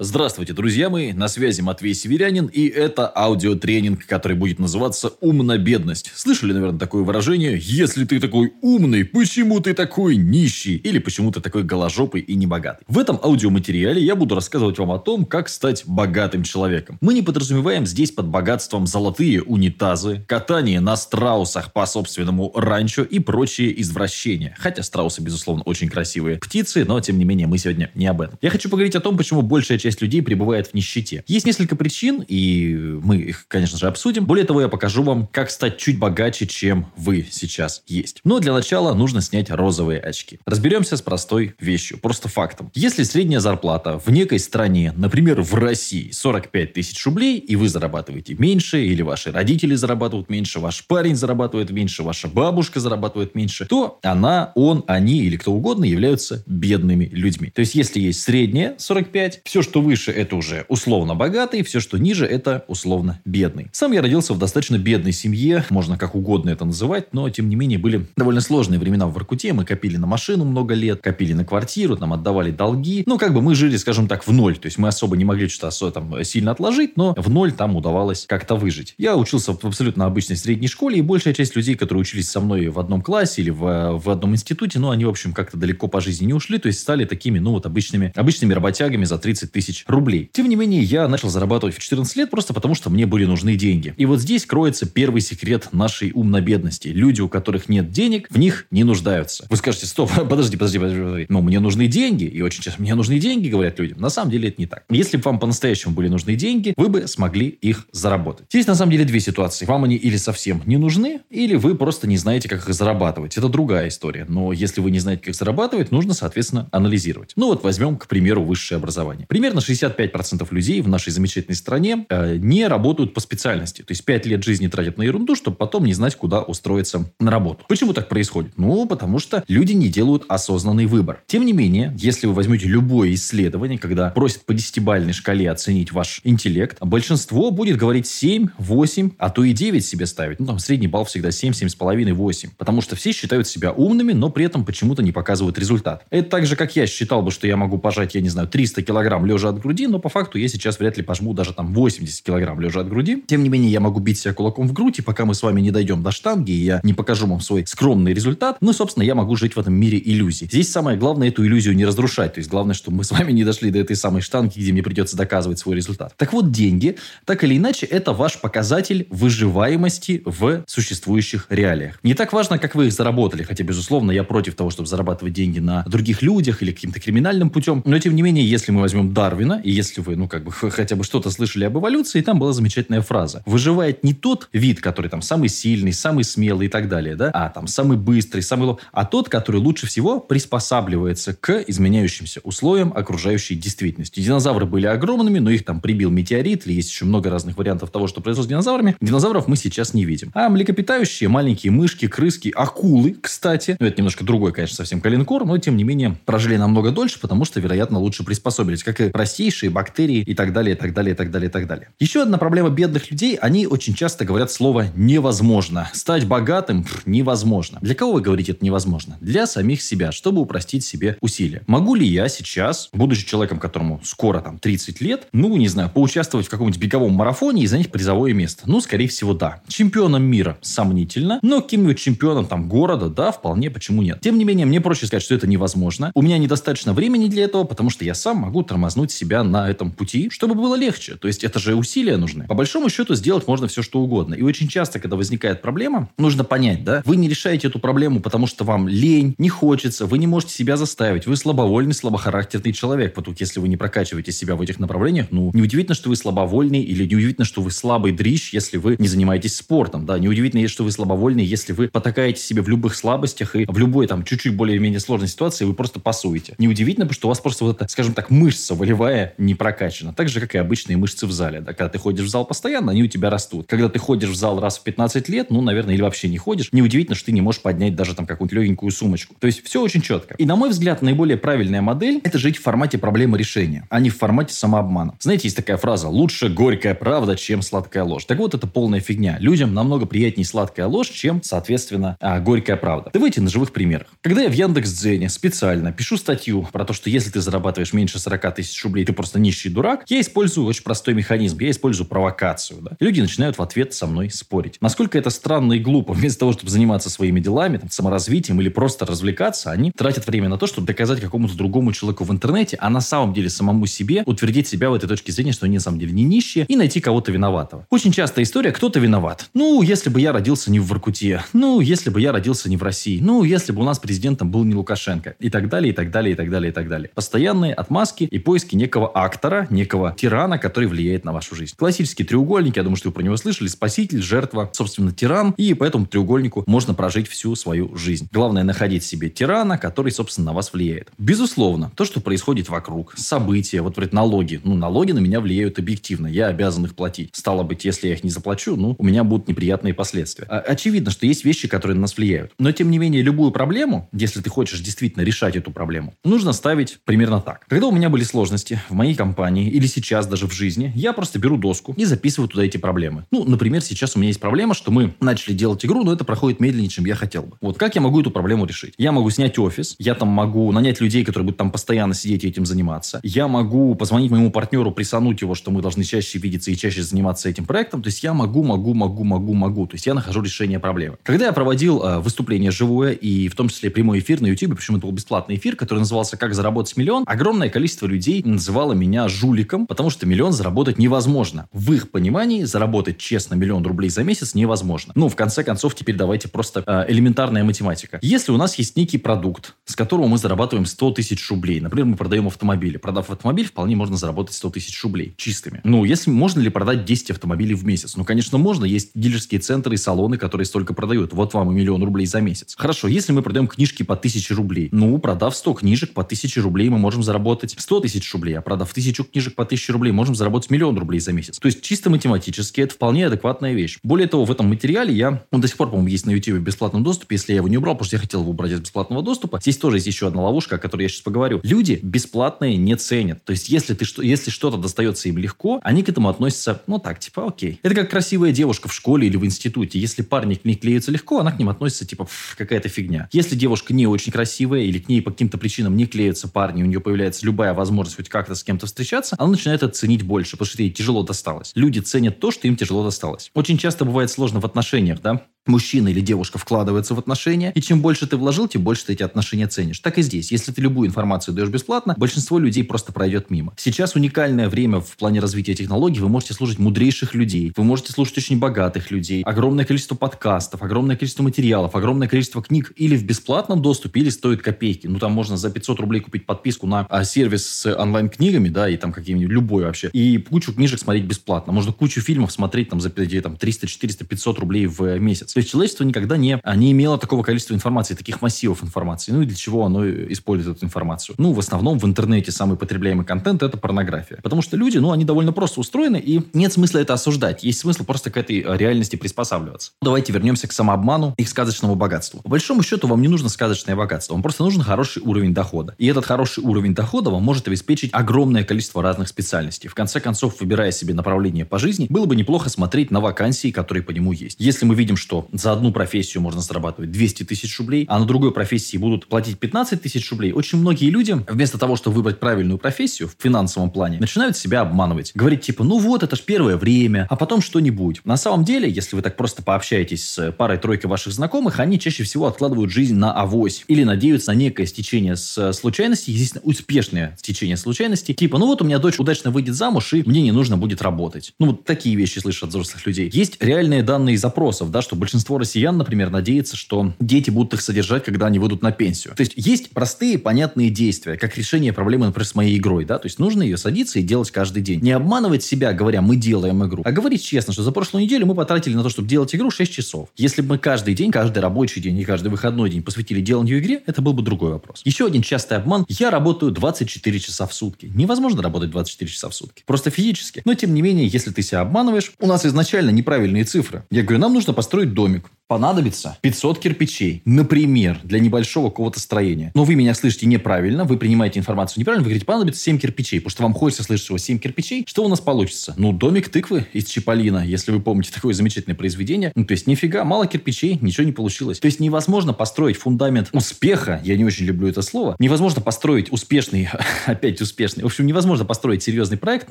Здравствуйте, друзья мои, на связи Матвей Северянин, и это аудиотренинг, который будет называться «Умно-бедность». Слышали, наверное, такое выражение «Если ты такой умный, почему ты такой нищий?» или «Почему ты такой голожопый и небогатый?» В этом аудиоматериале я буду рассказывать вам о том, как стать богатым человеком. Мы не подразумеваем здесь под богатством золотые унитазы, катание на страусах по собственному ранчо и прочие извращения. Хотя страусы, безусловно, очень красивые птицы, но, тем не менее, мы сегодня не об этом. Я хочу поговорить о том, почему большая часть людей пребывает в нищете. Есть несколько причин, и мы их, конечно же, обсудим. Более того, я покажу вам, как стать чуть богаче, чем вы сейчас есть. Но для начала нужно снять розовые очки. Разберемся с простой вещью, просто фактом. Если средняя зарплата в некой стране, например, в России, 45 тысяч рублей, и вы зарабатываете меньше, или ваши родители зарабатывают меньше, ваш парень зарабатывает меньше, ваша бабушка зарабатывает меньше, то она, он, они или кто угодно являются бедными людьми. То есть, если есть средняя 45, все, что что выше, это уже условно богатый, все, что ниже, это условно бедный. Сам я родился в достаточно бедной семье, можно как угодно это называть, но, тем не менее, были довольно сложные времена в Воркуте. Мы копили на машину много лет, копили на квартиру, нам отдавали долги. Ну, как бы мы жили, скажем так, в ноль. То есть, мы особо не могли что-то там сильно отложить, но в ноль там удавалось как-то выжить. Я учился в абсолютно обычной средней школе, и большая часть людей, которые учились со мной в одном классе или в, в одном институте, ну, они, в общем, как-то далеко по жизни не ушли, то есть стали такими, ну, вот обычными, обычными работягами за 30 тысяч тысяч рублей. Тем не менее, я начал зарабатывать в 14 лет просто потому, что мне были нужны деньги. И вот здесь кроется первый секрет нашей умно-бедности. Люди, у которых нет денег, в них не нуждаются. Вы скажете, стоп, подожди, подожди, подожди, подожди. Но мне нужны деньги. И очень часто мне нужны деньги, говорят людям. На самом деле это не так. Если бы вам по-настоящему были нужны деньги, вы бы смогли их заработать. Здесь на самом деле две ситуации. Вам они или совсем не нужны, или вы просто не знаете, как их зарабатывать. Это другая история. Но если вы не знаете, как зарабатывать, нужно, соответственно, анализировать. Ну вот возьмем, к примеру, высшее образование. Примерно 65% людей в нашей замечательной стране э, не работают по специальности. То есть 5 лет жизни тратят на ерунду, чтобы потом не знать, куда устроиться на работу. Почему так происходит? Ну, потому что люди не делают осознанный выбор. Тем не менее, если вы возьмете любое исследование, когда просят по десятибальной шкале оценить ваш интеллект, большинство будет говорить 7, 8, а то и 9 себе ставить. Ну, там средний балл всегда 7, 7,5, 8. Потому что все считают себя умными, но при этом почему-то не показывают результат. Это так же, как я считал бы, что я могу пожать, я не знаю, 300 килограмм лежа от груди, но по факту я сейчас вряд ли пожму даже там 80 килограмм лежа от груди. Тем не менее, я могу бить себя кулаком в грудь, и пока мы с вами не дойдем до штанги, и я не покажу вам свой скромный результат, ну, собственно, я могу жить в этом мире иллюзий. Здесь самое главное эту иллюзию не разрушать. То есть главное, чтобы мы с вами не дошли до этой самой штанги, где мне придется доказывать свой результат. Так вот, деньги, так или иначе, это ваш показатель выживаемости в существующих реалиях. Не так важно, как вы их заработали, хотя, безусловно, я против того, чтобы зарабатывать деньги на других людях или каким-то криминальным путем. Но, тем не менее, если мы возьмем Дарвина, и если вы, ну, как бы, хотя бы что-то слышали об эволюции, там была замечательная фраза. Выживает не тот вид, который там самый сильный, самый смелый и так далее, да, а там самый быстрый, самый... а тот, который лучше всего приспосабливается к изменяющимся условиям окружающей действительности. Динозавры были огромными, но их там прибил метеорит, или есть еще много разных вариантов того, что произошло с динозаврами. Динозавров мы сейчас не видим. А млекопитающие, маленькие мышки, крыски, акулы, кстати, ну, это немножко другой, конечно, совсем коленкор, но, тем не менее, прожили намного дольше, потому что, вероятно, лучше приспособились, как и простейшие бактерии и так далее, и так далее, и так далее, и так далее. Еще одна проблема бедных людей, они очень часто говорят слово «невозможно». Стать богатым пф, невозможно. Для кого вы говорите это невозможно? Для самих себя, чтобы упростить себе усилия. Могу ли я сейчас, будучи человеком, которому скоро там 30 лет, ну, не знаю, поучаствовать в каком-нибудь беговом марафоне и занять призовое место? Ну, скорее всего, да. Чемпионом мира сомнительно, но каким-нибудь чемпионом там города, да, вполне, почему нет. Тем не менее, мне проще сказать, что это невозможно. У меня недостаточно времени для этого, потому что я сам могу тормознуть себя на этом пути, чтобы было легче. То есть это же усилия нужны. По большому счету сделать можно все, что угодно. И очень часто, когда возникает проблема, нужно понять, да, вы не решаете эту проблему, потому что вам лень, не хочется, вы не можете себя заставить, вы слабовольный, слабохарактерный человек. Вот если вы не прокачиваете себя в этих направлениях, ну, неудивительно, что вы слабовольный, или неудивительно, что вы слабый дрищ, если вы не занимаетесь спортом, да, неудивительно, что вы слабовольный, если вы потакаете себе в любых слабостях и в любой там чуть-чуть более-менее сложной ситуации вы просто пасуете. Неудивительно, потому что у вас просто вот эта, скажем так, мышца волевая не прокачана. Так же, как и обычные мышцы в зале. Да? Когда ты ходишь в зал постоянно, они у тебя растут. Когда ты ходишь в зал раз в 15 лет, ну, наверное, или вообще не ходишь, неудивительно, что ты не можешь поднять даже там какую-нибудь легенькую сумочку. То есть все очень четко. И, на мой взгляд, наиболее правильная модель – это жить в формате проблемы решения, а не в формате самообмана. Знаете, есть такая фраза «лучше горькая правда, чем сладкая ложь». Так вот, это полная фигня. Людям намного приятнее сладкая ложь, чем, соответственно, а, горькая правда. Давайте на живых примерах. Когда я в Яндекс.Дзене специально пишу статью про то, что если ты зарабатываешь меньше 40 тысяч рублей, ты просто нищий дурак. Я использую очень простой механизм. Я использую провокацию. Да? Люди начинают в ответ со мной спорить. Насколько это странно и глупо. Вместо того, чтобы заниматься своими делами, там, саморазвитием или просто развлекаться, они тратят время на то, чтобы доказать какому-то другому человеку в интернете, а на самом деле самому себе утвердить себя в этой точке зрения, что они на самом деле не нищие, и найти кого-то виноватого. Очень частая история, кто-то виноват. Ну, если бы я родился не в Воркуте, ну, если бы я родился не в России, ну, если бы у нас президентом был не Лукашенко, и так далее, и так далее, и так далее, и так далее. Постоянные отмазки и поиски некого актора, некого тирана, который влияет на вашу жизнь. Классический треугольник, я думаю, что вы про него слышали, спаситель, жертва, собственно, тиран, и по этому треугольнику можно прожить всю свою жизнь. Главное находить себе тирана, который, собственно, на вас влияет. Безусловно, то, что происходит вокруг, события, вот, например, налоги. Ну, налоги на меня влияют объективно, я обязан их платить. Стало быть, если я их не заплачу, ну, у меня будут неприятные последствия. А, очевидно, что есть вещи, которые на нас влияют. Но, тем не менее, любую проблему, если ты хочешь действительно решать эту проблему, нужно ставить примерно так. Когда у меня были сложности в моей компании или сейчас даже в жизни, я просто беру доску и записываю туда эти проблемы. Ну, например, сейчас у меня есть проблема, что мы начали делать игру, но это проходит медленнее, чем я хотел бы. Вот как я могу эту проблему решить? Я могу снять офис, я там могу нанять людей, которые будут там постоянно сидеть и этим заниматься. Я могу позвонить моему партнеру, присануть его, что мы должны чаще видеться и чаще заниматься этим проектом. То есть я могу, могу, могу, могу, могу. То есть я нахожу решение проблемы. Когда я проводил э, выступление живое и в том числе прямой эфир на YouTube, причем это был бесплатный эфир, который назывался «Как заработать миллион», огромное количество людей называло меня жуликом, потому что миллион заработать невозможно. В их понимании заработать честно миллион рублей за месяц невозможно. Ну, в конце концов, теперь давайте просто э, элементарная математика. Если у нас есть некий продукт, с которого мы зарабатываем 100 тысяч рублей, например, мы продаем автомобили. Продав автомобиль, вполне можно заработать 100 тысяч рублей чистыми. Ну, если можно ли продать 10 автомобилей в месяц? Ну, конечно, можно. Есть дилерские центры и салоны, которые столько продают. Вот вам и миллион рублей за месяц. Хорошо, если мы продаем книжки по 1000 рублей, ну, продав 100 книжек по 1000 рублей, мы можем заработать 100 тысяч рублей, а продав 1000 книжек по 1000 рублей, можем заработать миллион рублей за месяц. То есть, чисто математически это вполне адекватная вещь. Более того, в этом материале я, он до сих пор, по-моему, есть на YouTube в бесплатном доступе, если я его не убрал, потому что я хотел его убрать из бесплатного доступа. Здесь тоже есть еще одна ловушка, о которой я сейчас поговорю. Люди бесплатные не ценят. То есть, если, ты, что, если что-то достается им легко, они к этому относятся, ну так, типа, окей. Это как красивая девушка в школе или в институте. Если парень к ней клеится легко, она к ним относится, типа, какая-то фигня. Если девушка не очень красивая или к ней по каким-то причинам не клеятся парни, у нее появляется любая возможность хоть как-то с кем-то встречаться, она начинает это ценить больше, потому что ей тяжело досталось. Люди ценят то, что им тяжело досталось. Очень часто бывает сложно в отношениях, да? Мужчина или девушка вкладывается в отношения, и чем больше ты вложил, тем больше ты эти отношения ценишь. Так и здесь. Если ты любую информацию даешь бесплатно, большинство людей просто пройдет мимо. Сейчас уникальное время в плане развития технологий. Вы можете слушать мудрейших людей, вы можете слушать очень богатых людей, огромное количество подкастов, огромное количество материалов, огромное количество книг или в бесплатном доступе, или стоит копейки. Ну, там можно за 500 рублей купить подписку на а, сервис с онлайн-книгами, да, и там какие-нибудь, любой вообще. И кучу книжек смотреть бесплатно. Можно кучу фильмов смотреть там за там, 300, 400, 500 рублей в месяц. То есть человечество никогда не, а, не имело такого количества информации, таких массивов информации. Ну и для чего оно использует эту информацию? Ну, в основном в интернете самый потребляемый контент – это порнография. Потому что люди, ну, они довольно просто устроены, и нет смысла это осуждать. Есть смысл просто к этой а, реальности приспосабливаться. Давайте вернемся к самообману и к сказочному богатству. По большому счету, вам не нужно сказочное богатство, вам просто нужен хороший уровень дохода. И этот хороший уровень дохода вам может обеспечить огромное количество разных специальностей. В конце концов, выбирая себе направление по жизни, было бы неплохо смотреть на вакансии, которые по нему есть. Если мы видим, что за одну профессию можно зарабатывать 200 тысяч рублей, а на другой профессии будут платить 15 тысяч рублей, очень многие люди, вместо того, чтобы выбрать правильную профессию в финансовом плане, начинают себя обманывать. Говорить типа, ну вот, это ж первое время, а потом что-нибудь. На самом деле, если вы так просто пообщаетесь с парой-тройкой ваших знакомых, они чаще всего откладывают жизнь на авось или надеются на некое стечение с случайностей, естественно, успешное стечение случайностей. Типа, ну вот у меня дочь удачно выйдет замуж, и мне не нужно будет работать. Ну вот такие вещи слышат от взрослых людей. Есть реальные данные запросов, да, что большинство россиян россиян, например, надеется, что дети будут их содержать, когда они выйдут на пенсию. То есть есть простые, понятные действия, как решение проблемы, например, с моей игрой. Да? То есть нужно ее садиться и делать каждый день. Не обманывать себя, говоря, мы делаем игру, а говорить честно, что за прошлую неделю мы потратили на то, чтобы делать игру 6 часов. Если бы мы каждый день, каждый рабочий день и каждый выходной день посвятили деланию игре, это был бы другой вопрос. Еще один частый обман. Я работаю 24 часа в сутки. Невозможно работать 24 часа в сутки. Просто физически. Но, тем не менее, если ты себя обманываешь, у нас изначально неправильные цифры. Я говорю, нам нужно построить домик. понадобится 500 кирпичей, например, для небольшого какого-то строения. Но вы меня слышите неправильно, вы принимаете информацию неправильно, вы говорите, понадобится 7 кирпичей, потому что вам хочется слышать всего 7 кирпичей. Что у нас получится? Ну, домик тыквы из Чиполлина, если вы помните такое замечательное произведение. Ну, то есть, нифига, мало кирпичей, ничего не получилось. То есть, невозможно построить фундамент успеха, я не очень люблю это слово, невозможно построить успешный, опять успешный, в общем, невозможно построить серьезный проект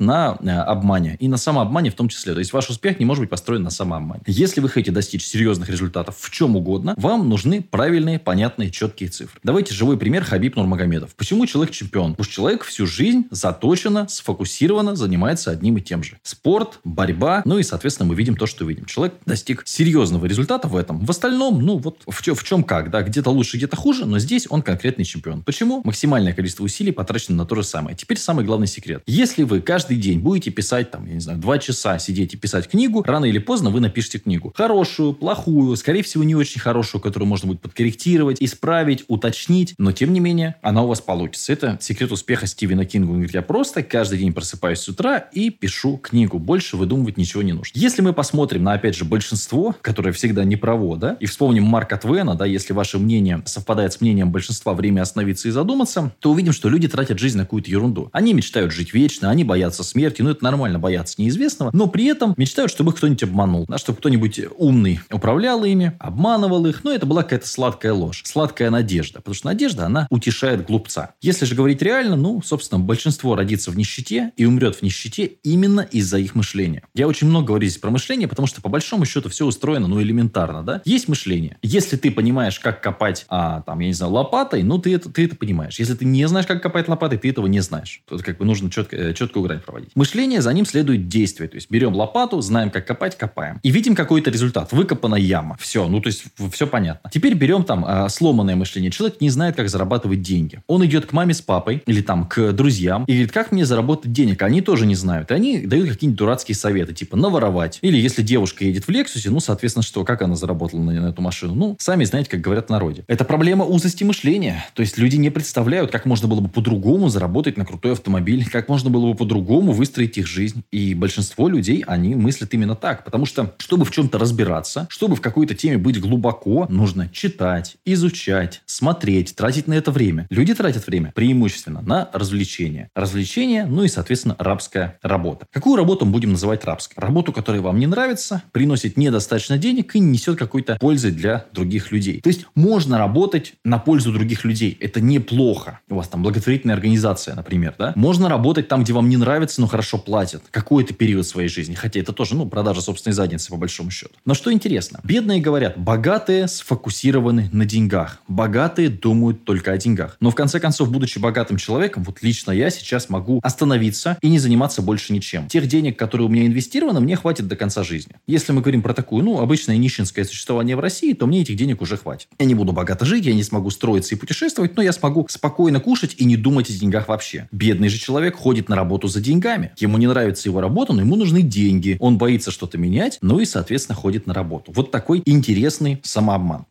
на э, обмане. И на самообмане в том числе. То есть, ваш успех не может быть построен на самообмане. Если вы хотите достичь серьезных результатов в чем угодно, вам нужны правильные, понятные, четкие цифры. Давайте живой пример Хабиб Нурмагомедов. Почему человек чемпион? Потому что человек всю жизнь заточенно, сфокусированно занимается одним и тем же. Спорт, борьба, ну и, соответственно, мы видим то, что видим. Человек достиг серьезного результата в этом. В остальном, ну вот в, чем, в чем как, да, где-то лучше, где-то хуже, но здесь он конкретный чемпион. Почему? Максимальное количество усилий потрачено на то же самое. Теперь самый главный секрет. Если вы каждый день будете писать, там, я не знаю, два часа сидеть и писать книгу, рано или поздно вы напишете книгу. Хорошую, плохую, скорее всего, не очень хорошую, которую можно будет подкорректировать, исправить, уточнить, но тем не менее она у вас получится. Это секрет успеха Стивена Кинга. Он говорит, я просто каждый день просыпаюсь с утра и пишу книгу. Больше выдумывать ничего не нужно. Если мы посмотрим на, опять же, большинство, которое всегда не право, да, и вспомним Марка Твена, да, если ваше мнение совпадает с мнением большинства, время остановиться и задуматься, то увидим, что люди тратят жизнь на какую-то ерунду. Они мечтают жить вечно, они боятся смерти, ну это нормально бояться неизвестного, но при этом мечтают, чтобы кто-нибудь обманул, да, чтобы кто-нибудь умный управлял ими, обманывал их, но это была какая-то сладкая ложь, сладкая надежда, потому что надежда, она утешает глупца. Если же говорить реально, ну, собственно, большинство родится в нищете и умрет в нищете именно из-за их мышления. Я очень много говорю здесь про мышление, потому что по большому счету все устроено, ну, элементарно, да. Есть мышление. Если ты понимаешь, как копать, а, там, я не знаю, лопатой, ну, ты это, ты это понимаешь. Если ты не знаешь, как копать лопатой, ты этого не знаешь. Тут как бы нужно четко, э, четкую грань проводить. Мышление, за ним следует действие. То есть берем лопату, знаем, как копать, копаем. И видим какой-то результат. Выкопана яма. Все, ну, то есть все понятно. Теперь берем там а, сломанное мышление. Человек не знает, как зарабатывать деньги. Он идет к маме с папой или там к друзьям и говорит, как мне заработать денег? Они тоже не знают. И они дают какие-нибудь дурацкие советы, типа наворовать. Или если девушка едет в Лексусе, ну, соответственно, что? Как она заработала на, на эту машину? Ну, сами знаете, как говорят в народе. Это проблема узости мышления. То есть люди не представляют, как можно было бы по-другому заработать на крутой автомобиль, как можно было бы по-другому выстроить их жизнь. И большинство людей, они мыслят именно так. Потому что, чтобы в чем-то разбираться, чтобы в какой-то теме быть глубоко, нужно читать, изучать, смотреть, тратить на это время. Люди тратят время преимущественно на развлечения. Развлечения, ну и, соответственно, рабская работа. Какую работу мы будем называть рабской? Работу, которая вам не нравится, приносит недостаточно денег и не несет какой-то пользы для других людей. То есть можно работать на пользу других людей. Это неплохо. У вас там благотворительная организация, например, да? Можно работать там, где вам не нравится, но хорошо платят. Какой-то период своей жизни. Хотя это тоже, ну, продажа собственной задницы, по большому счету. Но что интересно? Бедные говорят, богатые сфокусированы на деньгах. Богатые думают только о деньгах. Но в конце концов, будучи богатым человеком, вот лично я сейчас могу остановиться и не заниматься больше ничем. Тех денег, которые у меня инвестированы, мне хватит до конца жизни. Если мы говорим про такую, ну, обычное нищенское существование в России, то мне этих денег уже хватит. Я не буду богато жить, я не смогу строиться и путешествовать, но я смогу спокойно кушать и не думать о деньгах вообще. Бедный же человек ходит на работу за деньгами. Ему не нравится его работа, но ему нужны деньги. Он боится что-то менять, ну и, соответственно, ходит на работу. Вот такой интересный самообман.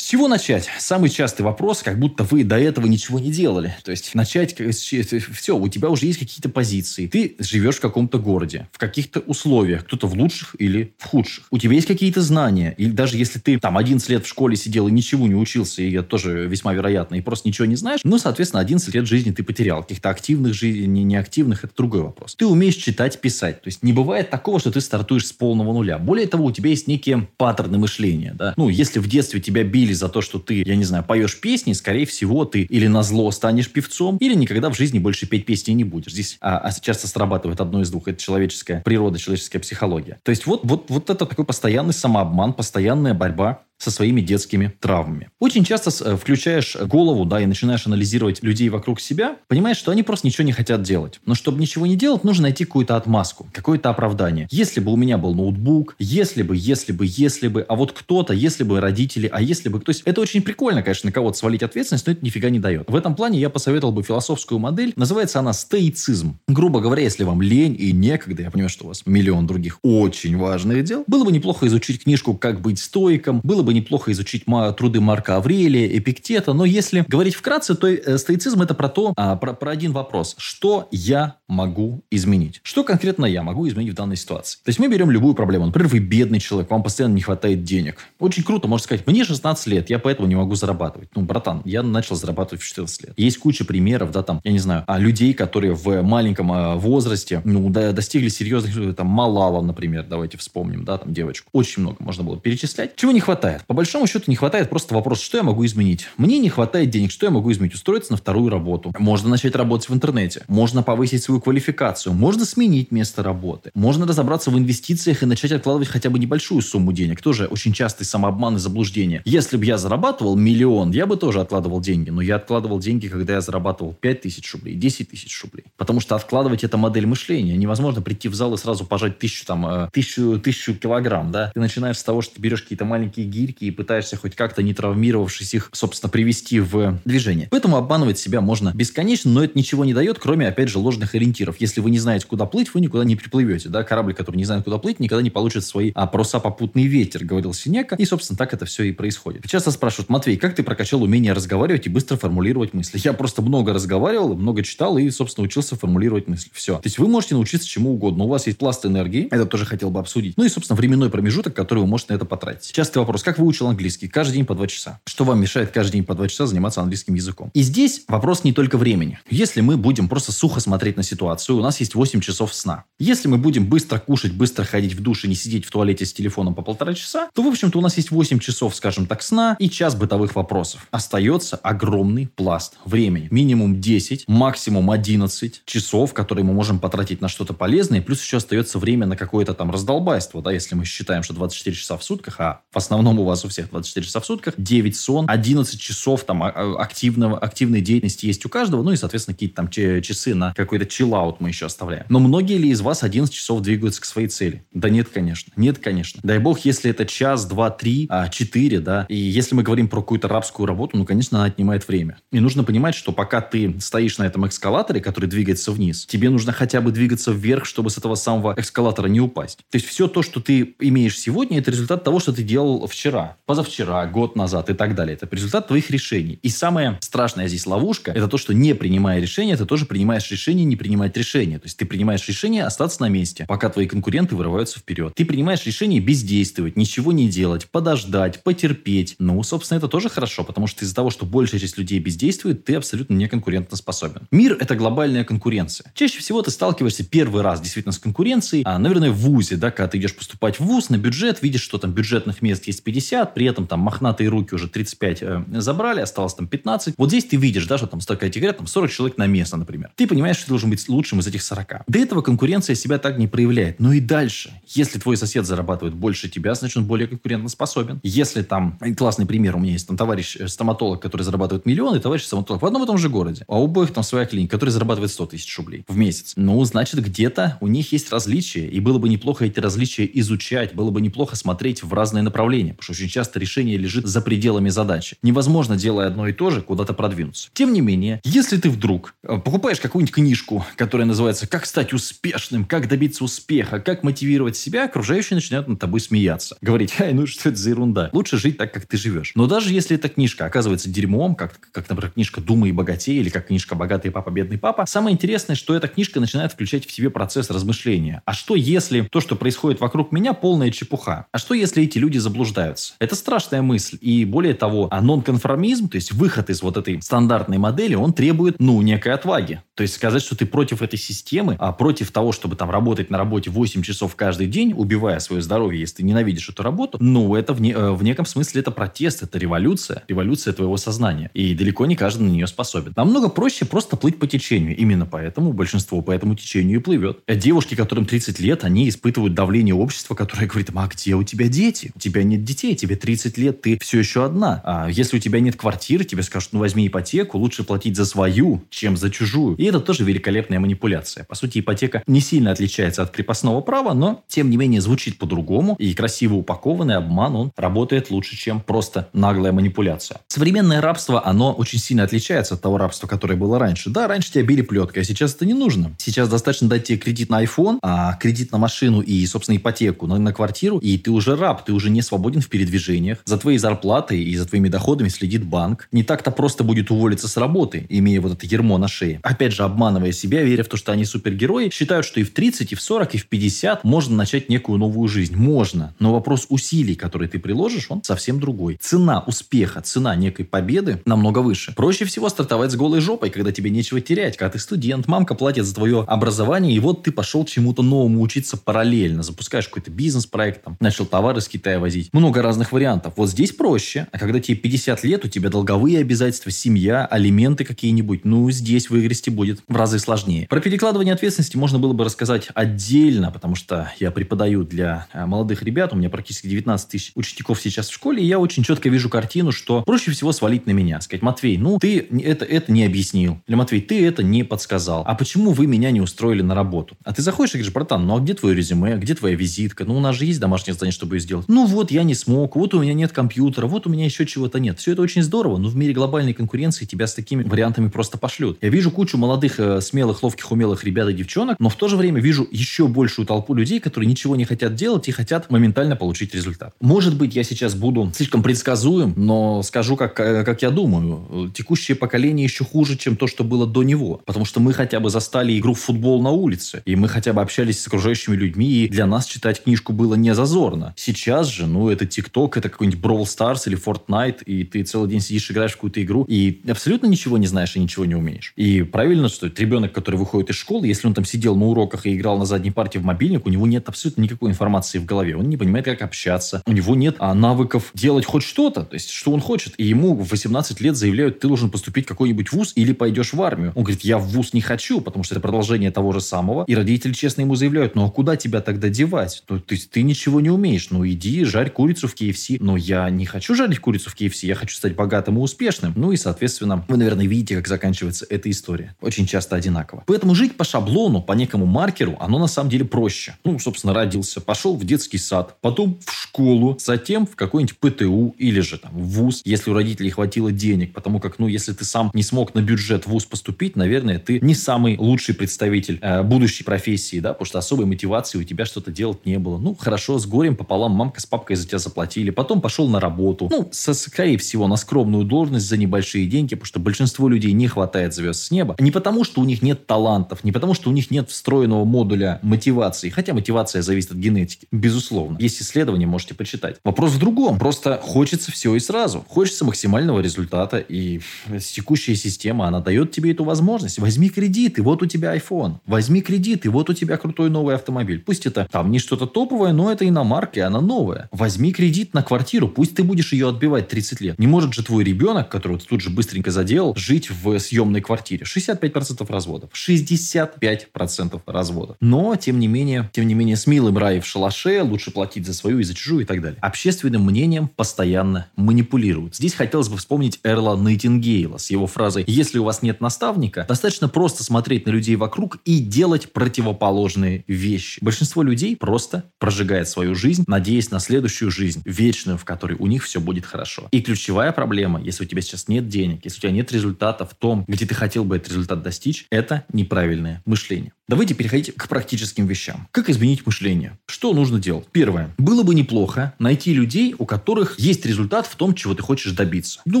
Чего начать? Самый частый вопрос, как будто вы до этого ничего не делали. То есть начать, все, у тебя уже есть какие-то позиции. Ты живешь в каком-то городе, в каких-то условиях, кто-то в лучших или в худших. У тебя есть какие-то знания. Или даже если ты там 11 лет в школе сидел и ничего не учился, и это тоже весьма вероятно, и просто ничего не знаешь, ну, соответственно, 11 лет жизни ты потерял. Каких-то активных жизней, не неактивных, это другой вопрос. Ты умеешь читать, писать. То есть не бывает такого, что ты стартуешь с полного нуля. Более того, у тебя есть некие паттерны мышления. Да? Ну, если в детстве тебя били за то, что ты, я не знаю, поешь песни, скорее всего, ты или на зло станешь певцом, или никогда в жизни больше петь песни не будешь. Здесь а, а часто срабатывает одно из двух. Это человеческая природа, человеческая психология. То есть вот, вот, вот это такой постоянный самообман, постоянная борьба со своими детскими травмами. Очень часто э, включаешь голову, да, и начинаешь анализировать людей вокруг себя, понимаешь, что они просто ничего не хотят делать. Но чтобы ничего не делать, нужно найти какую-то отмазку, какое-то оправдание. Если бы у меня был ноутбук, если бы, если бы, если бы, а вот кто-то, если бы родители, а если бы... То есть это очень прикольно, конечно, на кого-то свалить ответственность, но это нифига не дает. В этом плане я посоветовал бы философскую модель. Называется она стоицизм. Грубо говоря, если вам лень и некогда, я понимаю, что у вас миллион других очень важных дел, было бы неплохо изучить книжку «Как быть стоиком», было бы бы неплохо изучить труды Марка Аврелия, Эпиктета, но если говорить вкратце, то э, стоицизм это про то, а, про, про один вопрос. Что я могу изменить? Что конкретно я могу изменить в данной ситуации? То есть мы берем любую проблему. Например, вы бедный человек, вам постоянно не хватает денег. Очень круто, можно сказать, мне 16 лет, я поэтому не могу зарабатывать. Ну, братан, я начал зарабатывать в 14 лет. Есть куча примеров, да, там, я не знаю, а людей, которые в маленьком а, возрасте, ну, да, достигли серьезных, э, там, Малала, например, давайте вспомним, да, там, девочку. Очень много можно было перечислять. Чего не хватает? По большому счету не хватает просто вопрос, что я могу изменить? Мне не хватает денег, что я могу изменить? Устроиться на вторую работу. Можно начать работать в интернете. Можно повысить свою квалификацию. Можно сменить место работы. Можно разобраться в инвестициях и начать откладывать хотя бы небольшую сумму денег. Тоже очень частый самообман и заблуждение. Если бы я зарабатывал миллион, я бы тоже откладывал деньги. Но я откладывал деньги, когда я зарабатывал 5 тысяч рублей, 10 тысяч рублей. Потому что откладывать это модель мышления. Невозможно прийти в зал и сразу пожать тысячу, там, э, тысячу, тысячу килограмм. Да? Ты начинаешь с того, что ты берешь какие-то маленькие гирьки и пытаешься хоть как-то не травмировавшись их, собственно, привести в движение. Поэтому обманывать себя можно бесконечно, но это ничего не дает, кроме, опять же, ложных ориентиров. Если вы не знаете, куда плыть, вы никуда не приплывете. Да? Корабль, который не знает, куда плыть, никогда не получит свои а, попутный ветер, говорил Синека. И, собственно, так это все и происходит. Часто спрашивают, Матвей, как ты прокачал умение разговаривать и быстро формулировать мысли? Я просто много разговаривал, много читал и, собственно, учился формулировать мысли. Все. То есть вы можете научиться чему угодно. У вас есть пласт энергии, это тоже хотел бы обсудить. Ну и, собственно, временной промежуток, который вы можете на это потратить. Частый вопрос, как выучил английский? Каждый день по два часа. Что вам мешает каждый день по два часа заниматься английским языком? И здесь вопрос не только времени. Если мы будем просто сухо смотреть на ситуацию, у нас есть 8 часов сна. Если мы будем быстро кушать, быстро ходить в душ и не сидеть в туалете с телефоном по полтора часа, то, в общем-то, у нас есть 8 часов, скажем так, сна и час бытовых вопросов. Остается огромный пласт времени. Минимум 10, максимум 11 часов, которые мы можем потратить на что-то полезное, плюс еще остается время на какое-то там раздолбайство, да, если мы считаем, что 24 часа в сутках, а в основном у вас у всех 24 часа в сутках, 9 сон, 11 часов там а, а, активного, активной деятельности есть у каждого, ну и, соответственно, какие-то там часы на какой-то чиллаут мы еще оставляем. Но многие ли из вас 11 часов двигаются к своей цели? Да нет, конечно. Нет, конечно. Дай бог, если это час, два, три, а, четыре, да, и если мы говорим про какую-то рабскую работу, ну, конечно, она отнимает время. И нужно понимать, что пока ты стоишь на этом эскалаторе, который двигается вниз, тебе нужно хотя бы двигаться вверх, чтобы с этого самого эскалатора не упасть. То есть все то, что ты имеешь сегодня, это результат того, что ты делал вчера, позавчера, год назад и так далее. Это результат твоих решений. И самое страшное здесь ловушка, это то, что не принимая решения, ты тоже принимаешь решение не принимать решения. То есть ты принимаешь решение остаться на месте, пока твои конкуренты вырываются вперед. Ты принимаешь решение бездействовать, ничего не делать, подождать, потерпеть. Ну, собственно, это тоже хорошо, потому что из-за того, что большая часть людей бездействует, ты абсолютно не конкурентно способен. Мир – это глобальная конкуренция. Чаще всего ты сталкиваешься первый раз действительно с конкуренцией, а, наверное, в ВУЗе, да, когда ты идешь поступать в ВУЗ на бюджет, видишь, что там бюджетных мест есть 50, при этом там мохнатые руки уже 35 э, забрали, осталось там 15. Вот здесь ты видишь, да, что там столько эти говорят, там 40 человек на место, например. Ты понимаешь, что ты должен быть лучшим из этих 40. До этого конкуренция себя так не проявляет. Но и дальше. Если твой сосед зарабатывает больше тебя, значит, он более конкурентоспособен. Если там, классный пример, у меня есть там товарищ э, стоматолог, который зарабатывает миллион, и товарищ стоматолог в одном и том же городе. А у обоих там своя клиника, который зарабатывает 100 тысяч рублей в месяц. Ну, значит, где-то у них есть различия. И было бы неплохо эти различия изучать, было бы неплохо смотреть в разные направления, потому что очень часто решение лежит за пределами задачи. Невозможно, делая одно и то же, куда-то продвинуться. Тем не менее, если ты вдруг э, покупаешь какую-нибудь книжку, которая называется «Как стать успешным», «Как добиться успеха», «Как мотивировать себя», окружающие начинают над тобой смеяться. Говорить, ай, ну что это за ерунда? Лучше жить так, как ты живешь. Но даже если эта книжка оказывается дерьмом, как, как например, книжка «Думай и богатей» или как книжка «Богатый папа, бедный папа», самое интересное, что эта книжка начинает включать в себе процесс размышления. А что если то, что происходит вокруг меня, полная чепуха? А что если эти люди заблуждаются? Это страшная мысль. И более того, а нонконформизм, то есть выход из вот этой стандартной модели, он требует, ну, некой отваги. То есть сказать, что ты против этой системы, а против того, чтобы там работать на работе 8 часов каждый день, убивая свое здоровье, если ты ненавидишь эту работу, ну, это в, не, э, в неком смысле это протест, это революция, революция твоего сознания. И далеко не каждый на нее способен. Намного проще просто плыть по течению. Именно поэтому большинство по этому течению и плывет. А девушки, которым 30 лет, они испытывают давление общества, которое говорит, а где у тебя дети? У тебя нет детей, тебе 30 лет, ты все еще одна. А если у тебя нет квартиры, тебе скажут, ну возьми ипотеку, лучше платить за свою, чем за чужую. И это тоже великолепная манипуляция. По сути, ипотека не сильно отличается от крепостного права, но тем не менее звучит по-другому. И красиво упакованный обман, он работает лучше, чем просто наглая манипуляция. Современное рабство, оно очень сильно отличается от того рабства, которое было раньше. Да, раньше тебя били плеткой, а сейчас это не нужно. Сейчас достаточно дать тебе кредит на iPhone, а кредит на машину и, собственно, ипотеку на, на квартиру, и ты уже раб, ты уже не свободен в передвижениях, за твоей зарплатой и за твоими доходами следит банк. Не так-то просто будет уволиться с работы, имея вот это ермо на шее. Опять же, обманывая себя, веря в то, что они супергерои, считают, что и в 30, и в 40, и в 50 можно начать некую новую жизнь. Можно. Но вопрос усилий, которые ты приложишь, он совсем другой. Цена успеха, цена некой победы намного выше. Проще всего стартовать с голой жопой, когда тебе нечего терять, когда ты студент, мамка платит за твое образование, и вот ты пошел чему-то новому учиться параллельно, запускаешь какой-то бизнес-проект, там, начал товары из Китая возить. Много разных вариантов. Вот здесь проще, а когда тебе 50 лет, у тебя долговые обязательства, семья, алименты какие-нибудь, ну, здесь выгрести будет в разы сложнее. Про перекладывание ответственности можно было бы рассказать отдельно, потому что я преподаю для э, молодых ребят, у меня практически 19 тысяч учеников сейчас в школе, и я очень четко вижу картину, что проще всего свалить на меня, сказать, Матвей, ну, ты это, это не объяснил, или Матвей, ты это не подсказал, а почему вы меня не устроили на работу? А ты заходишь и говоришь, братан, ну, а где твое резюме, где твоя визитка? Ну, у нас же есть домашнее задание, чтобы ее сделать. Ну, вот, я не смог, вот у меня нет компьютера, вот у меня еще чего-то нет. Все это очень здорово, но в мире глобальной конкуренции тебя с такими вариантами просто пошлют. Я вижу кучу молодых, э, смелых, ловких, умелых ребят и девчонок, но в то же время вижу еще большую толпу людей, которые ничего не хотят делать и хотят моментально получить результат. Может быть, я сейчас буду слишком предсказуем, но скажу, как, э, как я думаю. Текущее поколение еще хуже, чем то, что было до него. Потому что мы хотя бы застали игру в футбол на улице. И мы хотя бы общались с окружающими людьми. И для нас читать книжку было не зазорно. Сейчас же, ну, это ТикТок, это какой-нибудь Brawl Stars или Fortnite. И ты целый день сидишь, играешь в какую-то игру. И абсолютно ничего не знаешь и ничего не умеешь. И правильно, что ребенок, который выходит из школы, если он там сидел на уроках и играл на задней партии в мобильник, у него нет абсолютно никакой информации в голове. Он не понимает, как общаться. У него нет а, навыков делать хоть что-то. То есть, что он хочет. И ему в 18 лет заявляют, ты должен поступить в какой-нибудь вуз или пойдешь в армию. Он говорит, я в вуз не хочу, потому что это продолжение того же самого. И родители честно ему заявляют, ну а куда тебя тогда девать? Ну, то есть, ты ничего не умеешь. Ну, иди, жарь курицу в KFC. Но я не хочу жарить курицу в KFC, я хочу стать богатым и успешным. Ну и, соответственно, вы, наверное, видите, как заканчивается эта история. Очень часто одинаково. Поэтому жить по шаблону, по некому маркеру, оно на самом деле проще. Ну, собственно, родился, пошел в детский сад, потом в школу, затем в какой-нибудь ПТУ или же там в ВУЗ, если у родителей хватило денег. Потому как, ну, если ты сам не смог на бюджет в ВУЗ поступить, наверное, ты не самый лучший представитель э, будущей профессии, да, потому что особой мотивации у тебя что-то делать не было. Ну, хорошо, с горем пополам мамка с папкой за тебя заплатили, потом пошел на работу. Ну, со, скорее всего, на скромную должность за небольшие деньги, потому что большинство людей не хватает звезд с неба. Не потому, что у них нет талантов, не потому, что у них нет встроенного модуля мотивации, хотя мотивация зависит от генетики, безусловно. Есть исследования, можете почитать. Вопрос в другом. Просто хочется все и сразу. Хочется максимального результата, и текущая система, она дает тебе эту возможность. Возьми кредит, и вот у тебя iPhone. Возьми кредит, и вот у тебя крутой новый автомобиль. Пусть это там не что-то топовое, но это иномарка, и она новая. Возьми кредит на квартиру, пусть ты будешь ее отбивать 30 лет. Не может же твой ребенок, которого ты тут же быстренько заделал, жить в съемной квартире. 65% разводов. 65% разводов. Но, тем не менее, тем не менее, с милым рай в шалаше, лучше платить за свою и за чужую и так далее. Общественным мнением постоянно манипулируют. Здесь хотелось бы вспомнить Эрла Нейтингейла с его фразой «Если у вас нет наставника, достаточно просто смотреть на людей вокруг и делать противоположные вещи». Большинство людей просто прожигает свою жизнь, надеясь на следующую жизнь, вечную, в которой у них все будет хорошо. И ключевая проблема, если у тебя сейчас нет денег, если у тебя нет результата в том, где ты хотел бы этот результат достичь, это неправильное мышление. Давайте переходить к практическим вещам. Как изменить мышление? Что нужно делать? Первое. Было бы неплохо найти людей, у которых есть результат в том, чего ты хочешь добиться. Ну,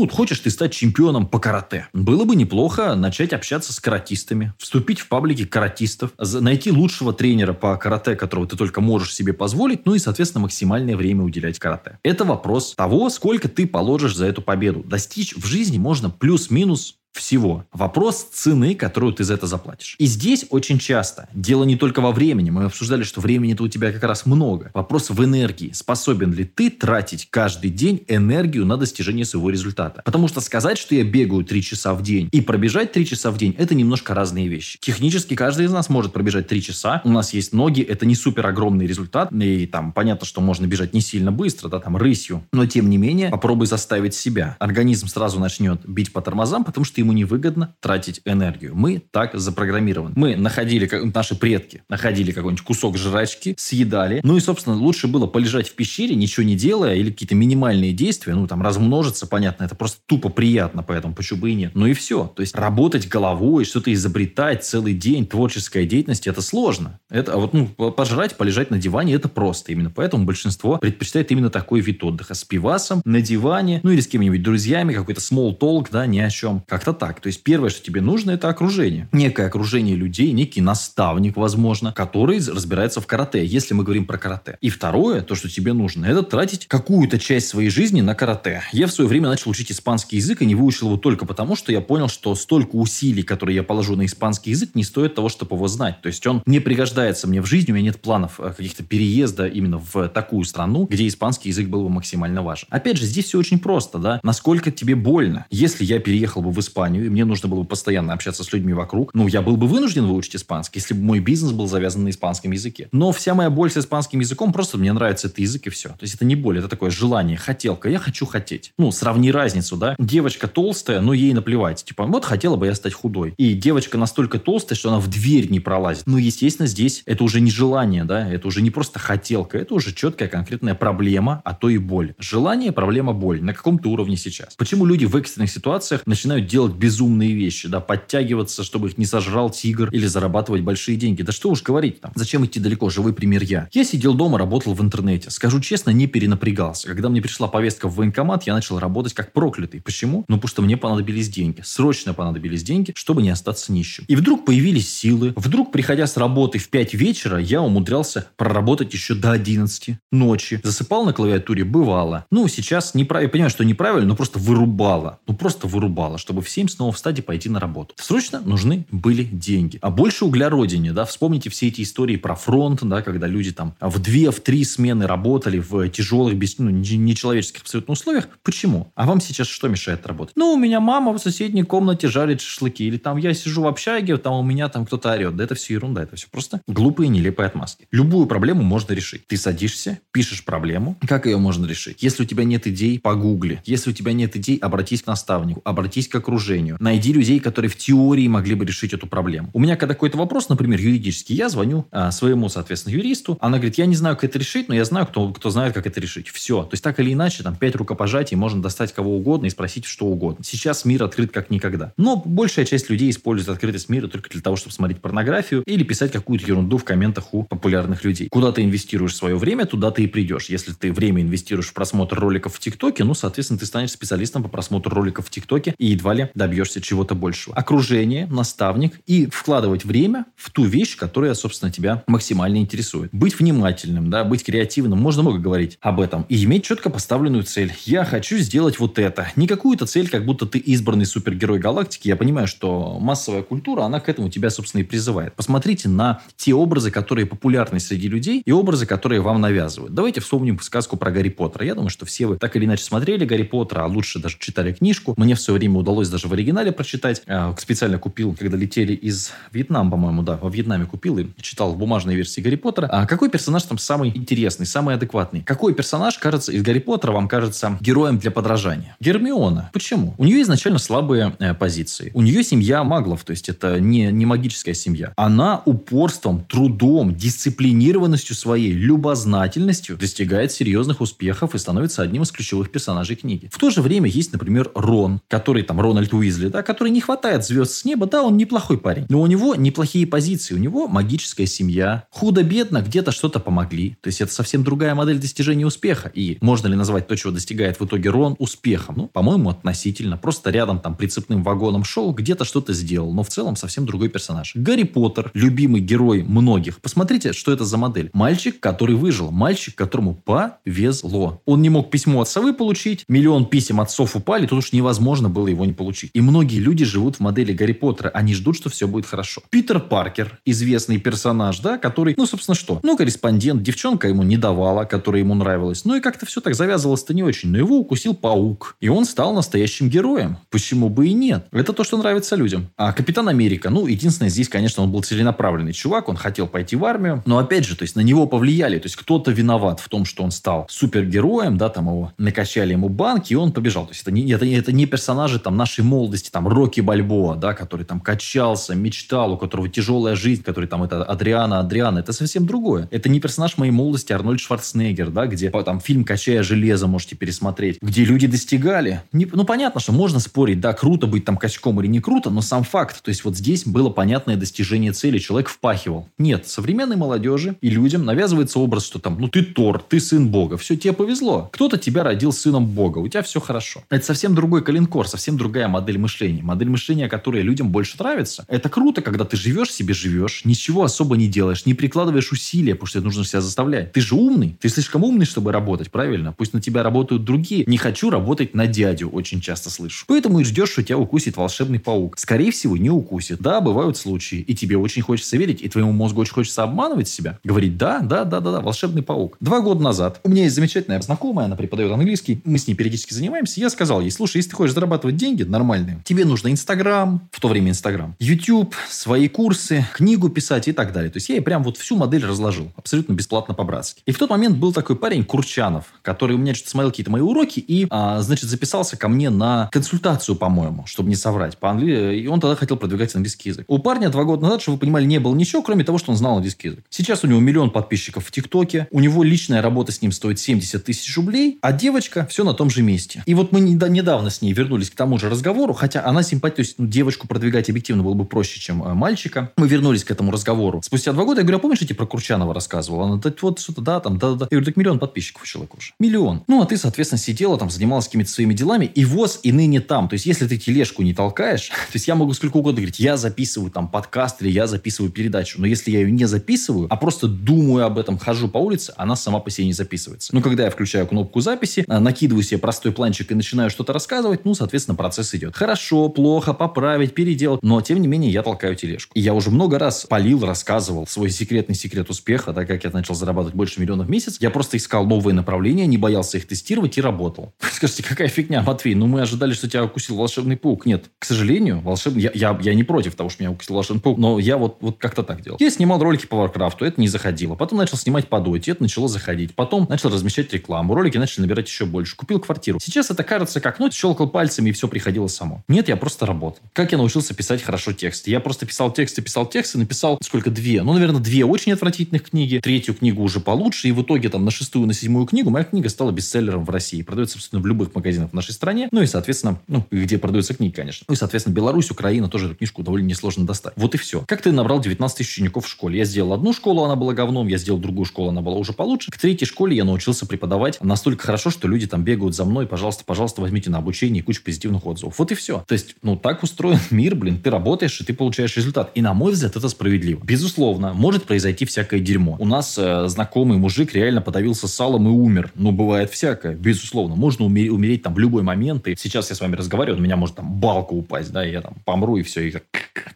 вот хочешь ты стать чемпионом по карате. Было бы неплохо начать общаться с каратистами, вступить в паблики каратистов, найти лучшего тренера по карате, которого ты только можешь себе позволить, ну и, соответственно, максимальное время уделять карате. Это вопрос того, сколько ты положишь за эту победу. Достичь в жизни можно плюс-минус всего. Вопрос цены, которую ты за это заплатишь. И здесь очень часто дело не только во времени. Мы обсуждали, что времени-то у тебя как раз много. Вопрос в энергии. Способен ли ты тратить каждый день энергию на достижение своего результата? Потому что сказать, что я бегаю 3 часа в день и пробежать 3 часа в день, это немножко разные вещи. Технически каждый из нас может пробежать 3 часа. У нас есть ноги, это не супер огромный результат. И там понятно, что можно бежать не сильно быстро, да, там рысью. Но тем не менее, попробуй заставить себя. Организм сразу начнет бить по тормозам, потому что ему невыгодно тратить энергию. Мы так запрограммированы. Мы находили, как наши предки, находили какой-нибудь кусок жрачки, съедали. Ну и, собственно, лучше было полежать в пещере, ничего не делая, или какие-то минимальные действия, ну, там, размножиться, понятно, это просто тупо приятно, поэтому почему бы и нет. Ну и все. То есть работать головой, что-то изобретать целый день, творческая деятельность, это сложно. Это, а вот, ну, пожрать, полежать на диване, это просто. Именно поэтому большинство предпочитает именно такой вид отдыха. С пивасом, на диване, ну или с кем-нибудь друзьями, какой-то small talk, да, ни о чем. Как-то так. То есть первое, что тебе нужно, это окружение. Некое окружение людей, некий наставник, возможно, который разбирается в карате, если мы говорим про карате. И второе, то, что тебе нужно, это тратить какую-то часть своей жизни на карате. Я в свое время начал учить испанский язык и не выучил его только потому, что я понял, что столько усилий, которые я положу на испанский язык, не стоит того, чтобы его знать. То есть он не пригождается мне в жизни, у меня нет планов э, каких-то переезда именно в такую страну, где испанский язык был бы максимально важен. Опять же, здесь все очень просто, да. Насколько тебе больно? Если я переехал бы в Испанию, и мне нужно было бы постоянно общаться с людьми вокруг, ну, я был бы вынужден выучить испанский, если бы мой бизнес был завязан на испанском языке. Но вся моя боль с испанским языком, просто мне нравится этот язык и все. То есть это не боль, это такое желание, хотелка. Я хочу хотеть. Ну, сравни разницу, да. Девочка толстая, но ей наплевать. Типа, вот хотела бы я стать худой. И девочка настолько толстая, что она в дверь не пролазит. Ну, естественно, здесь это уже не желание, да, это уже не просто хотелка, это уже четкая конкретная проблема, а то и боль. Желание, проблема, боль. На каком-то уровне сейчас. Почему люди в экстренных ситуациях начинают делать безумные вещи, да, подтягиваться, чтобы их не сожрал тигр или зарабатывать большие деньги? Да что уж говорить там. Зачем идти далеко? Живой пример я. Я сидел дома, работал в интернете. Скажу честно, не перенапрягался. Когда мне пришла повестка в военкомат, я начал работать как проклятый. Почему? Ну, потому что мне понадобились деньги. Срочно понадобились деньги, чтобы не остаться нищим. И вдруг появились силы. Вдруг, приходя с работы в 5 вечера, я умудрялся проработать еще до 11 ночи. Засыпал на клавиатуре? Бывало. Ну, сейчас неправильно, я понимаю, что неправильно, но просто вырубало. Ну, просто вырубало, чтобы в 7 снова встать и пойти на работу. Срочно нужны были деньги. А больше угля родине, да, вспомните все эти истории про фронт, да, когда люди там в две, в три смены работали в тяжелых, без, ну, нечеловеческих абсолютно условиях. Почему? А вам сейчас что мешает работать? Ну, у меня мама в соседней комнате жарит шашлыки, или там я сижу в общаге, там у меня там кто-то орет. Да это все ерунда, это все просто глупые, нелепые отмазки. Любую проблему можно решить. Ты садишься, пишешь проблему. Как ее можно решить? Если у тебя нет идей, погугли. Если у тебя нет идей, обратись к наставнику, обратись к окружению. Найди людей, которые в теории могли бы решить эту проблему. У меня когда какой-то вопрос, например, юридический, я звоню а, своему, соответственно, юристу. Она говорит, я не знаю, как это решить, но я знаю, кто, кто знает, как это решить. Все. То есть так или иначе, там, пять рукопожатий, можно достать кого угодно и спросить что угодно. Сейчас мир открыт как никогда. Но большая часть людей использует открытость мира только для того, чтобы смотреть порнографию или писать какую-то ерунду в комментах у популярных людей. Куда ты инвестируешь свое время, туда ты и придешь. Если ты время инвестируешь в просмотр роликов в ТикТоке, ну, соответственно, ты станешь специалистом по просмотру роликов в ТикТоке и едва ли добьешься чего-то большего. Окружение, наставник и вкладывать время в ту вещь, которая, собственно, тебя максимально интересует. Быть внимательным, да, быть креативным. Можно много говорить об этом. И иметь четко поставленную цель. Я хочу сделать вот это. Не какую-то цель, как будто ты избранный супергерой галактики. Я понимаю, что массовая культура, она к этому тебя, собственно, и призывает. Посмотрите на те образы, которые популярны среди людей, и образы, которые вам навязывают. Давайте вспомним сказку про Гарри Поттера. Я думаю, что все вы так или иначе смотрели Гарри Поттера, а лучше даже читали книжку. Мне в свое время удалось даже в оригинале прочитать. А, специально купил, когда летели из Вьетнама, по-моему, да, во Вьетнаме купил и читал в бумажной версии Гарри Поттера. А какой персонаж там самый интересный, самый адекватный? Какой персонаж, кажется, из Гарри Поттера вам кажется героем для подражания? Гермиона. Почему? У нее изначально слабые э, позиции. У нее семья маглов, то есть это не, не магическая семья. Она упорством, трудом, дисциплинированностью своей, любознательностью достигает серьезных успехов и становится одним из ключевых персонажей книги. В то же время есть, например, Рон, который там Рональд Уизли, да, который не хватает звезд с неба, да, он неплохой парень, но у него неплохие позиции, у него магическая семья, худо-бедно где-то что-то помогли, то есть это совсем другая модель достижения успеха, и можно ли назвать то, чего достигает в итоге Рон, успехом? Ну, по-моему, относительно, просто рядом там прицепным вагоном шел, где-то что-то сделал, но в целом совсем другой персонаж. Гарри Поттер, любимый герой многих, посмотрите, что это за модель. Мальчик, который выжил, мальчик, которому повезло. Он не мог письмо от совы получить, миллион писем отцов упали, тут уж невозможно было его не получить. И многие люди живут в модели Гарри Поттера, они ждут, что все будет хорошо. Питер Паркер, известный персонаж, да, который, ну, собственно, что? Ну, корреспондент, девчонка ему не давала, которая ему нравилась. Ну, и как-то все так завязывалось-то не очень. Но его укусил паук. И он стал настоящим героем. Почему бы и нет? Это то, что нравится людям. А Капитан Америка, ну, единственное, здесь, конечно, он был целенаправленный чувак, он хотел пойти в армию. Но, опять же, то есть на него повлияли. То есть кто-то виноват в том, что он стал супергероем, да, там его накачали ему банки, и он побежал. То есть это не, это, это не персонажи там нашей молодости, там, Рокки Бальбоа, да, который там качался, мечтал, у которого тяжелая жизнь, который там, это Адриана, Адриана, это совсем другое. Это не персонаж моей молодости Арнольд Шварценеггер, да, где там фильм «Качая железо» можете пересмотреть, где люди достигали. Не, ну, понятно, что можно спорить, да, круто быть там качком или не круто, но сам факт, то есть вот здесь было понятное достижение цели, человек впахивал. Нет, современной молодежи и людям навязывается образ, что там, ну, ты Тор, ты сын Бога, все, тебе повезло. Кто-то тебя родил сыном Бога, у тебя все хорошо. Это совсем другой калинкор, совсем другая модель мышления. Модель мышления, которая людям больше нравится. Это круто, когда ты живешь себе, живешь, ничего особо не делаешь, не прикладываешь усилия, потому что это нужно себя заставлять. Ты же умный, ты слишком умный, чтобы работать, правильно? Пусть на тебя работают другие. Не хочу работать на дядю, очень часто слышу. Поэтому и ждешь, что тебя укусит волшебный паук. Скорее всего, не укусит. Да, бывают случаи. И тебе очень хочется верить, и твоему мозгу очень хочется обманывать себя. Говорить, да, да, да, да, да, волшебный паук. Два года назад у меня есть замечательная знакомая, она преподает английский, мы с ней периодически занимаемся. Я сказал ей, слушай, если ты хочешь зарабатывать деньги нормальные, тебе нужно Инстаграм, в то время Инстаграм, YouTube, свои курсы, книгу писать и так далее. То есть я ей прям вот всю модель разложил, абсолютно бесплатно по-братски. И в тот момент был такой парень Курчанов, который у меня что-то смотрел какие-то мои уроки и, а, значит, записался ко мне на консультацию, по-моему, чтобы не соврать, по англи... и он тогда хотел продвигать английский язык. У парня два года назад, чтобы вы понимали, не было ничего, кроме того, что он знал английский язык. Сейчас у него миллион подписчиков в ТикТоке, у него личная работа с ним стоит 70 тысяч рублей, а девочка все на том же месте. И вот мы недавно с ней вернулись к тому же разговору, хотя она симпатия, то есть ну, девочку продвигать объективно было бы проще, чем э, мальчика. Мы вернулись к этому разговору. Спустя два года я говорю, а помнишь, я тебе про Курчанова рассказывал? Она, так вот что-то, да, там, да, да. Я говорю, так миллион подписчиков у человека уже. Миллион. Ну, а ты, соответственно, сидела там, занималась какими-то своими делами, и воз, и ныне там. То есть, если ты тележку не толкаешь, то есть, я могу сколько угодно говорить, я записываю там подкаст или я записываю передачу, но если я ее не записываю, а просто думаю об этом, хожу по улице, она сама по себе не записывается. Ну, когда я включаю кнопку записи, а, накидываю себе простой планчик и начинаю что-то рассказывать, ну, соответственно, процесс идет. Хорошо, плохо, поправить, переделать, но, тем не менее, я толкаю тележку. И я уже много раз полил, рассказывал свой секретный секрет успеха, да, как я начал зарабатывать больше миллиона в месяц. Я просто искал новые направления, не боялся их тестировать и работал. Скажите, какая фигня, Матвей? Ну, мы ожидали, что тебя укусил волшебный паук. Нет, к сожалению, волшебный... Я, я, я не против того, что меня укусил волшебный паук, но я вот, вот как-то так делал. Я снимал ролики по Варкрафту, это не заходило. Потом начал снимать по доте, это начало заходить. Потом начал размещать рекламу, ролики начали набирать еще больше. Купил квартиру. Сейчас это кажется как, ну, щелкал пальцами и все приходило. Нет, я просто работал. Как я научился писать хорошо текст? Я просто писал тексты, писал тексты, написал сколько? Две. Ну, наверное, две очень отвратительных книги. Третью книгу уже получше. И в итоге там на шестую, на седьмую книгу моя книга стала бестселлером в России. Продается, собственно, в любых магазинах в нашей стране. Ну и, соответственно, ну, где продаются книги, конечно. Ну и, соответственно, Беларусь, Украина тоже эту книжку довольно несложно достать. Вот и все. Как ты набрал 19 тысяч учеников в школе? Я сделал одну школу, она была говном. Я сделал другую школу, она была уже получше. К третьей школе я научился преподавать настолько хорошо, что люди там бегают за мной. Пожалуйста, пожалуйста, возьмите на обучение и кучу позитивных отзывов. Вот и все. То есть, ну, так устроен мир, блин. Ты работаешь, и ты получаешь результат. И, на мой взгляд, это справедливо. Безусловно, может произойти всякое дерьмо. У нас э, знакомый мужик реально подавился салом и умер. Ну, бывает всякое. Безусловно. Можно умереть, умереть там в любой момент. И сейчас я с вами разговариваю, у меня может там балка упасть, да, и я там помру, и все, и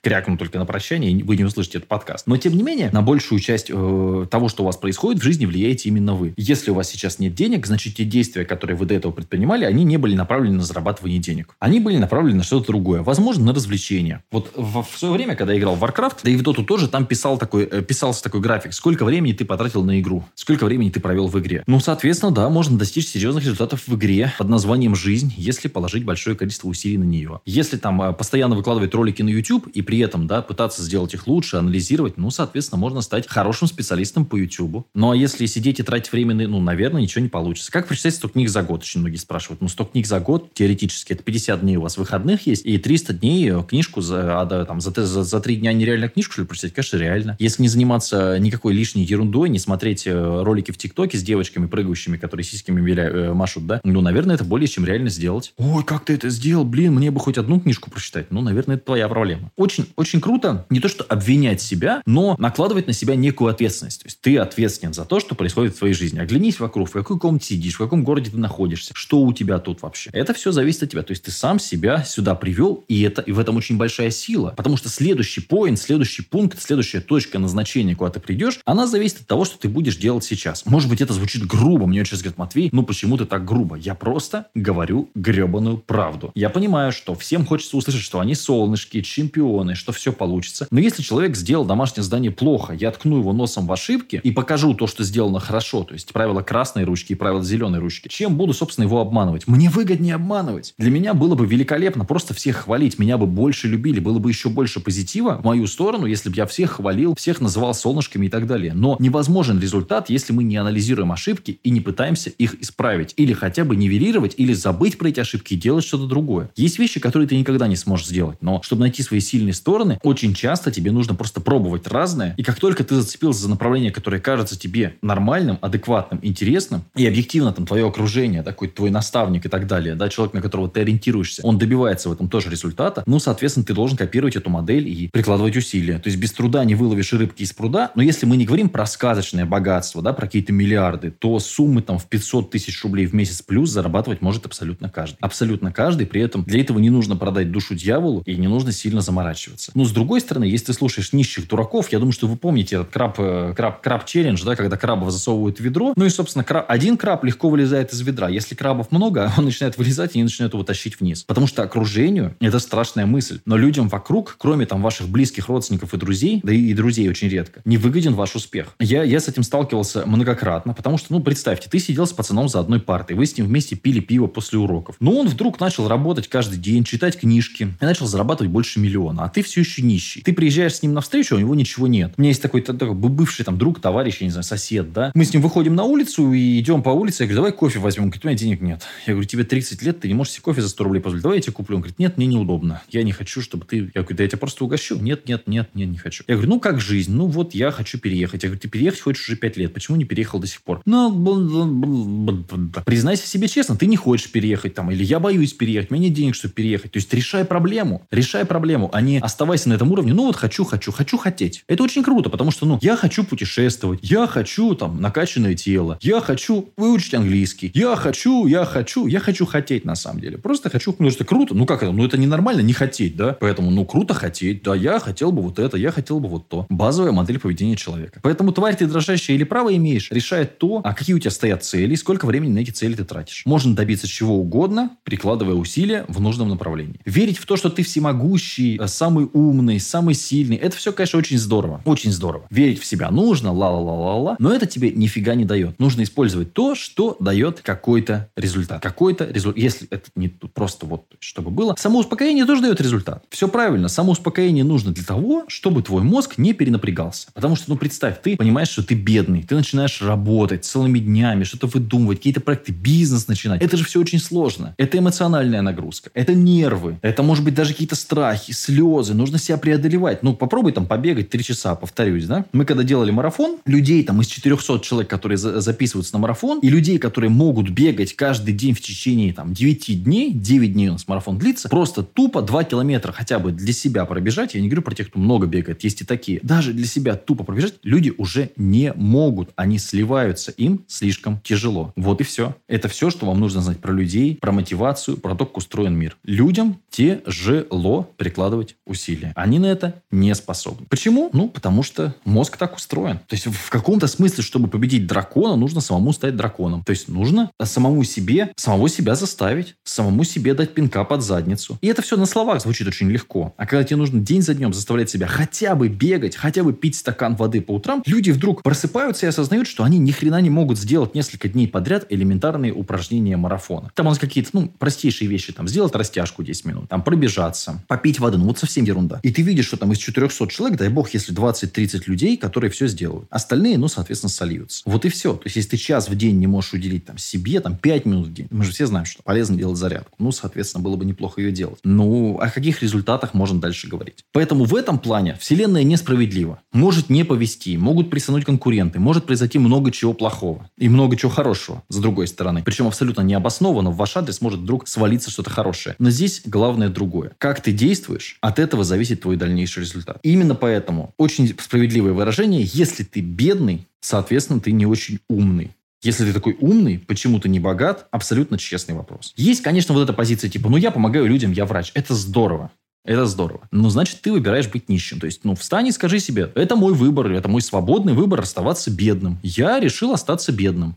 крякну только на прощание, и вы не услышите этот подкаст. Но, тем не менее, на большую часть э, того, что у вас происходит в жизни, влияете именно вы. Если у вас сейчас нет денег, значит, те действия, которые вы до этого предпринимали, они не были направлены на зарабатывание денег. Они были направлены на что-то другое. Возможно, на развлечение. Вот в, в свое время, когда я играл в Warcraft, да и в Dota тоже, там писал такой, э, писался такой график. Сколько времени ты потратил на игру? Сколько времени ты провел в игре? Ну, соответственно, да, можно достичь серьезных результатов в игре под названием «Жизнь», если положить большое количество усилий на нее. Если там э, постоянно выкладывать ролики на YouTube и при этом, да, пытаться сделать их лучше, анализировать, ну, соответственно, можно стать хорошим специалистом по YouTube. Ну, а если сидеть и тратить время, ну, наверное, ничего не получится. Как прочитать 100 книг за год? Очень многие спрашивают. Ну, 100 книг за год, теоретически, это 50 дней вас выходных есть, и 300 дней э, книжку за, а, да, там, за, за, за 3 дня нереально книжку, что ли, прочитать? Конечно, реально. Если не заниматься никакой лишней ерундой, не смотреть э, ролики в ТикТоке с девочками прыгающими, которые сиськами виля, э, машут, да, ну, наверное, это более чем реально сделать. Ой, как ты это сделал? Блин, мне бы хоть одну книжку прочитать. Ну, наверное, это твоя проблема. Очень, очень круто не то, что обвинять себя, но накладывать на себя некую ответственность. То есть ты ответственен за то, что происходит в твоей жизни. Оглянись вокруг, в какой комнате сидишь, в каком городе ты находишься, что у тебя тут вообще. Это все зависит от тебя. То есть ты сам себя сюда привел, и, это, и в этом очень большая сила. Потому что следующий поинт, следующий пункт, следующая точка назначения, куда ты придешь, она зависит от того, что ты будешь делать сейчас. Может быть, это звучит грубо. Мне сейчас говорят, Матвей, ну почему ты так грубо? Я просто говорю гребаную правду. Я понимаю, что всем хочется услышать, что они солнышки, чемпионы, что все получится. Но если человек сделал домашнее задание плохо, я ткну его носом в ошибки и покажу то, что сделано хорошо, то есть правила красной ручки и правила зеленой ручки, чем буду, собственно, его обманывать? Мне выгоднее обманывать. Для меня было бы великолепно великолепно просто всех хвалить. Меня бы больше любили, было бы еще больше позитива в мою сторону, если бы я всех хвалил, всех называл солнышками и так далее. Но невозможен результат, если мы не анализируем ошибки и не пытаемся их исправить. Или хотя бы нивелировать, или забыть про эти ошибки и делать что-то другое. Есть вещи, которые ты никогда не сможешь сделать. Но чтобы найти свои сильные стороны, очень часто тебе нужно просто пробовать разное. И как только ты зацепился за направление, которое кажется тебе нормальным, адекватным, интересным, и объективно там твое окружение, такой твой наставник и так далее, да, человек, на которого ты ориентируешься, он добивается в этом тоже результата, ну, соответственно, ты должен копировать эту модель и прикладывать усилия. То есть без труда не выловишь рыбки из пруда, но если мы не говорим про сказочное богатство, да, про какие-то миллиарды, то суммы там в 500 тысяч рублей в месяц плюс зарабатывать может абсолютно каждый. Абсолютно каждый, при этом для этого не нужно продать душу дьяволу и не нужно сильно заморачиваться. Но с другой стороны, если ты слушаешь нищих дураков, я думаю, что вы помните этот краб, э, краб, краб челлендж, да, когда крабов засовывают в ведро, ну и, собственно, краб, один краб легко вылезает из ведра. Если крабов много, он начинает вылезать и они начинают его тащить вниз. Потому что окружению это страшная мысль. Но людям вокруг, кроме там ваших близких родственников и друзей, да и, и друзей очень редко, не выгоден ваш успех. Я, я с этим сталкивался многократно, потому что, ну, представьте, ты сидел с пацаном за одной партой, вы с ним вместе пили пиво после уроков. Но он вдруг начал работать каждый день, читать книжки и начал зарабатывать больше миллиона, а ты все еще нищий. Ты приезжаешь с ним навстречу, а у него ничего нет. У меня есть такой, такой бывший там друг, товарищ, я не знаю, сосед, да. Мы с ним выходим на улицу и идем по улице, я говорю, давай кофе возьмем. Говорит, у меня денег нет. Я говорю, тебе 30 лет, ты не можешь себе кофе за 100 рублей позволить. Давай я тебе куплю. Он говорит, нет, мне неудобно. Я не хочу, чтобы ты... Я говорю, да я тебя просто угощу. Нет, нет, нет, нет, не хочу. Я говорю, ну как жизнь? Ну вот я хочу переехать. Я говорю, ты переехать хочешь уже 5 лет. Почему не переехал до сих пор? Ну, признайся себе честно, ты не хочешь переехать там. Или я боюсь переехать, у меня нет денег, чтобы переехать. То есть решай проблему. Решай проблему, а не оставайся на этом уровне. Ну вот хочу, хочу, хочу хотеть. Это очень круто, потому что, ну, я хочу путешествовать. Я хочу там накачанное тело. Я хочу выучить английский. Я хочу, я хочу, я хочу хотеть на самом деле. Просто хочу, потому что круто. Ну как это? Ну это ненормально не хотеть, да? Поэтому, ну круто хотеть. Да, я хотел бы вот это, я хотел бы вот то. Базовая модель поведения человека. Поэтому, тварь ты дрожащая или право имеешь, решает то, а какие у тебя стоят цели, и сколько времени на эти цели ты тратишь. Можно добиться чего угодно, прикладывая усилия в нужном направлении. Верить в то, что ты всемогущий, э, самый умный, самый сильный, это все, конечно, очень здорово. Очень здорово. Верить в себя нужно, ла-ла-ла-ла-ла, но это тебе нифига не дает. Нужно использовать то, что дает какой-то результат. Какой-то результат. Если это не просто вот, чтобы было. Самоуспокоение тоже дает результат. Все правильно. Самоуспокоение нужно для того, чтобы твой мозг не перенапрягался. Потому что, ну, представь, ты понимаешь, что ты бедный. Ты начинаешь работать целыми днями, что-то выдумывать, какие-то проекты, бизнес начинать. Это же все очень сложно. Это эмоциональная нагрузка. Это нервы. Это, может быть, даже какие-то страхи, слезы. Нужно себя преодолевать. Ну, попробуй там побегать три часа, повторюсь, да. Мы когда делали марафон, людей там из 400 человек, которые за записываются на марафон, и людей, которые могут бегать каждый день в течение там 9 дней, 9 дней нас марафон длится, просто тупо 2 километра хотя бы для себя пробежать. Я не говорю про тех, кто много бегает, есть и такие. Даже для себя тупо пробежать люди уже не могут. Они сливаются. Им слишком тяжело. Вот и все. Это все, что вам нужно знать про людей, про мотивацию, про то, как устроен мир. Людям тяжело прикладывать усилия. Они на это не способны. Почему? Ну, потому что мозг так устроен. То есть в каком-то смысле, чтобы победить дракона, нужно самому стать драконом. То есть нужно самому себе, самого себя заставить, самому себе дать пинка под задницу. И это все на словах звучит очень легко. А когда тебе нужно день за днем заставлять себя хотя бы бегать, хотя бы пить стакан воды по утрам, люди вдруг просыпаются и осознают, что они ни хрена не могут сделать несколько дней подряд элементарные упражнения марафона. Там у нас какие-то, ну, простейшие вещи. Там сделать растяжку 10 минут, там пробежаться, попить воды. Ну, вот совсем ерунда. И ты видишь, что там из 400 человек, дай бог, если 20-30 людей, которые все сделают. Остальные, ну, соответственно, сольются. Вот и все. То есть, если ты час в день не можешь уделить там себе, там 5 минут в день, мы же все знаем, что полезно делать зарядку. Ну, соответственно, было бы неплохо ее делать. Ну, о каких результатах можно дальше говорить? Поэтому в этом плане Вселенная несправедлива. Может не повести, могут присануть конкуренты, может произойти много чего плохого и много чего хорошего, с другой стороны. Причем абсолютно необоснованно в ваш адрес может вдруг свалиться что-то хорошее. Но здесь главное другое. Как ты действуешь, от этого зависит твой дальнейший результат. Именно поэтому очень справедливое выражение, если ты бедный, соответственно, ты не очень умный. Если ты такой умный, почему ты не богат, абсолютно честный вопрос. Есть, конечно, вот эта позиция типа, ну я помогаю людям, я врач. Это здорово. Это здорово. Но значит, ты выбираешь быть нищим. То есть, ну, встань и скажи себе, это мой выбор, это мой свободный выбор оставаться бедным. Я решил остаться бедным.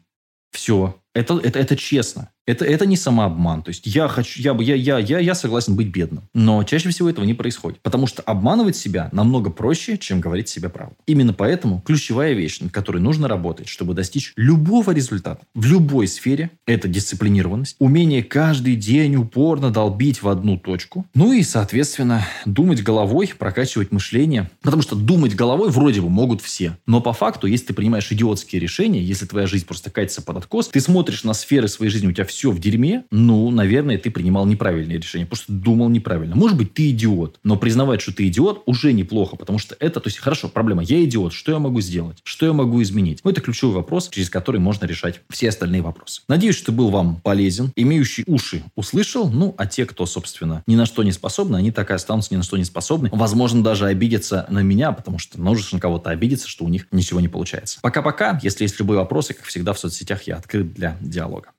Все. Это, это, это честно. Это, это не самообман. То есть я хочу, я, я, я, я, я согласен быть бедным. Но чаще всего этого не происходит. Потому что обманывать себя намного проще, чем говорить себе правду. Именно поэтому ключевая вещь, над которой нужно работать, чтобы достичь любого результата в любой сфере, это дисциплинированность, умение каждый день упорно долбить в одну точку. Ну и, соответственно, думать головой, прокачивать мышление. Потому что думать головой вроде бы могут все. Но по факту, если ты принимаешь идиотские решения, если твоя жизнь просто катится под откос, ты смотришь на сферы своей жизни, у тебя все в дерьме, ну, наверное, ты принимал неправильные решения, потому что думал неправильно. Может быть, ты идиот, но признавать, что ты идиот, уже неплохо, потому что это, то есть, хорошо, проблема, я идиот, что я могу сделать? Что я могу изменить? Ну, это ключевой вопрос, через который можно решать все остальные вопросы. Надеюсь, что был вам полезен. Имеющий уши услышал, ну, а те, кто, собственно, ни на что не способны, они так и останутся ни на что не способны. Возможно, даже обидятся на меня, потому что нужно кого-то обидеться, что у них ничего не получается. Пока-пока. Если есть любые вопросы, как всегда, в соцсетях я открыт для диалога.